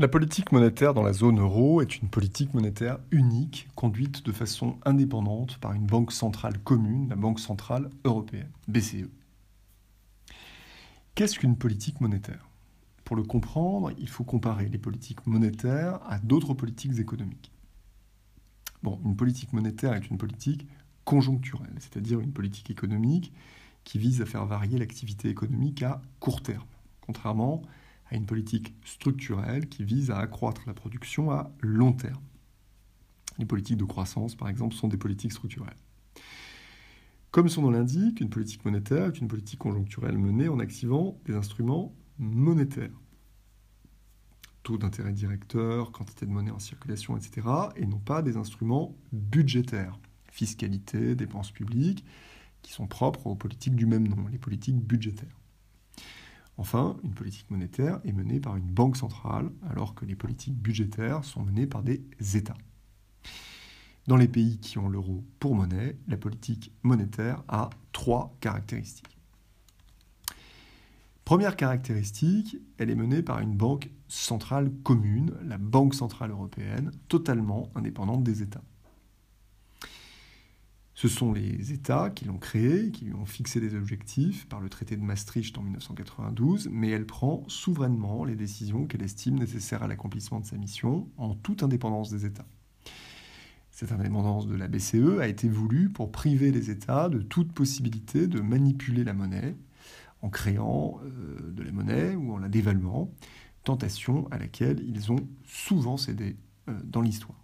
La politique monétaire dans la zone euro est une politique monétaire unique, conduite de façon indépendante par une banque centrale commune, la Banque centrale européenne, BCE. Qu'est-ce qu'une politique monétaire? Pour le comprendre, il faut comparer les politiques monétaires à d'autres politiques économiques. Bon, une politique monétaire est une politique conjoncturelle, c'est-à-dire une politique économique qui vise à faire varier l'activité économique à court terme, contrairement à une politique structurelle qui vise à accroître la production à long terme. Les politiques de croissance, par exemple, sont des politiques structurelles. Comme son nom l'indique, une politique monétaire est une politique conjoncturelle menée en activant des instruments monétaires. Taux d'intérêt directeur, quantité de monnaie en circulation, etc. Et non pas des instruments budgétaires, fiscalité, dépenses publiques, qui sont propres aux politiques du même nom, les politiques budgétaires. Enfin, une politique monétaire est menée par une banque centrale, alors que les politiques budgétaires sont menées par des États. Dans les pays qui ont l'euro pour monnaie, la politique monétaire a trois caractéristiques. Première caractéristique, elle est menée par une banque centrale commune, la Banque centrale européenne, totalement indépendante des États. Ce sont les États qui l'ont créée, qui lui ont fixé des objectifs par le traité de Maastricht en 1992, mais elle prend souverainement les décisions qu'elle estime nécessaires à l'accomplissement de sa mission, en toute indépendance des États. Cette indépendance de la BCE a été voulue pour priver les États de toute possibilité de manipuler la monnaie en créant euh, de la monnaie ou en la dévaluant, tentation à laquelle ils ont souvent cédé euh, dans l'histoire.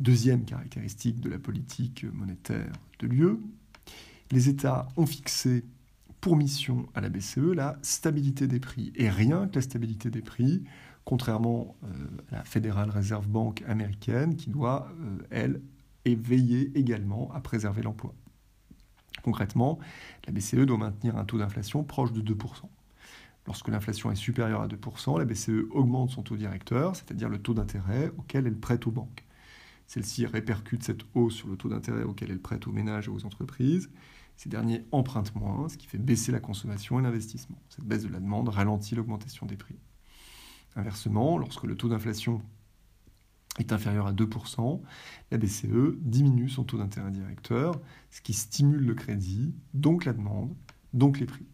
Deuxième caractéristique de la politique monétaire de l'UE, les États ont fixé pour mission à la BCE la stabilité des prix, et rien que la stabilité des prix, contrairement euh, à la Federal Reserve Bank américaine, qui doit, euh, elle, veiller également à préserver l'emploi. Concrètement, la BCE doit maintenir un taux d'inflation proche de 2%. Lorsque l'inflation est supérieure à 2%, la BCE augmente son taux directeur, c'est-à-dire le taux d'intérêt auquel elle prête aux banques. Celle-ci répercute cette hausse sur le taux d'intérêt auquel elle prête aux ménages et aux entreprises. Ces derniers empruntent moins, ce qui fait baisser la consommation et l'investissement. Cette baisse de la demande ralentit l'augmentation des prix. Inversement, lorsque le taux d'inflation est inférieur à 2%, la BCE diminue son taux d'intérêt directeur, ce qui stimule le crédit, donc la demande, donc les prix.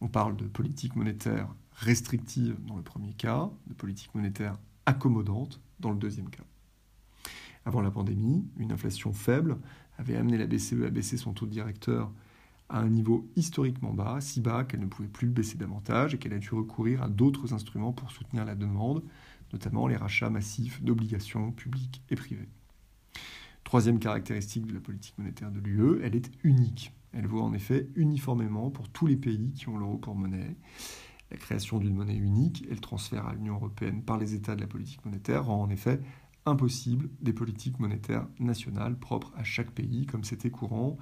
On parle de politique monétaire restrictive dans le premier cas, de politique monétaire accommodante dans le deuxième cas. Avant la pandémie, une inflation faible avait amené la BCE à baisser son taux directeur à un niveau historiquement bas, si bas qu'elle ne pouvait plus le baisser davantage et qu'elle a dû recourir à d'autres instruments pour soutenir la demande, notamment les rachats massifs d'obligations publiques et privées. Troisième caractéristique de la politique monétaire de l'UE, elle est unique. Elle vaut en effet uniformément pour tous les pays qui ont l'euro pour monnaie. La création d'une monnaie unique et le transfert à l'Union européenne par les États de la politique monétaire rend en effet impossible des politiques monétaires nationales propres à chaque pays, comme c'était courant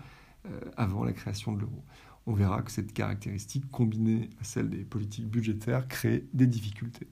euh, avant la création de l'euro. On verra que cette caractéristique, combinée à celle des politiques budgétaires, crée des difficultés.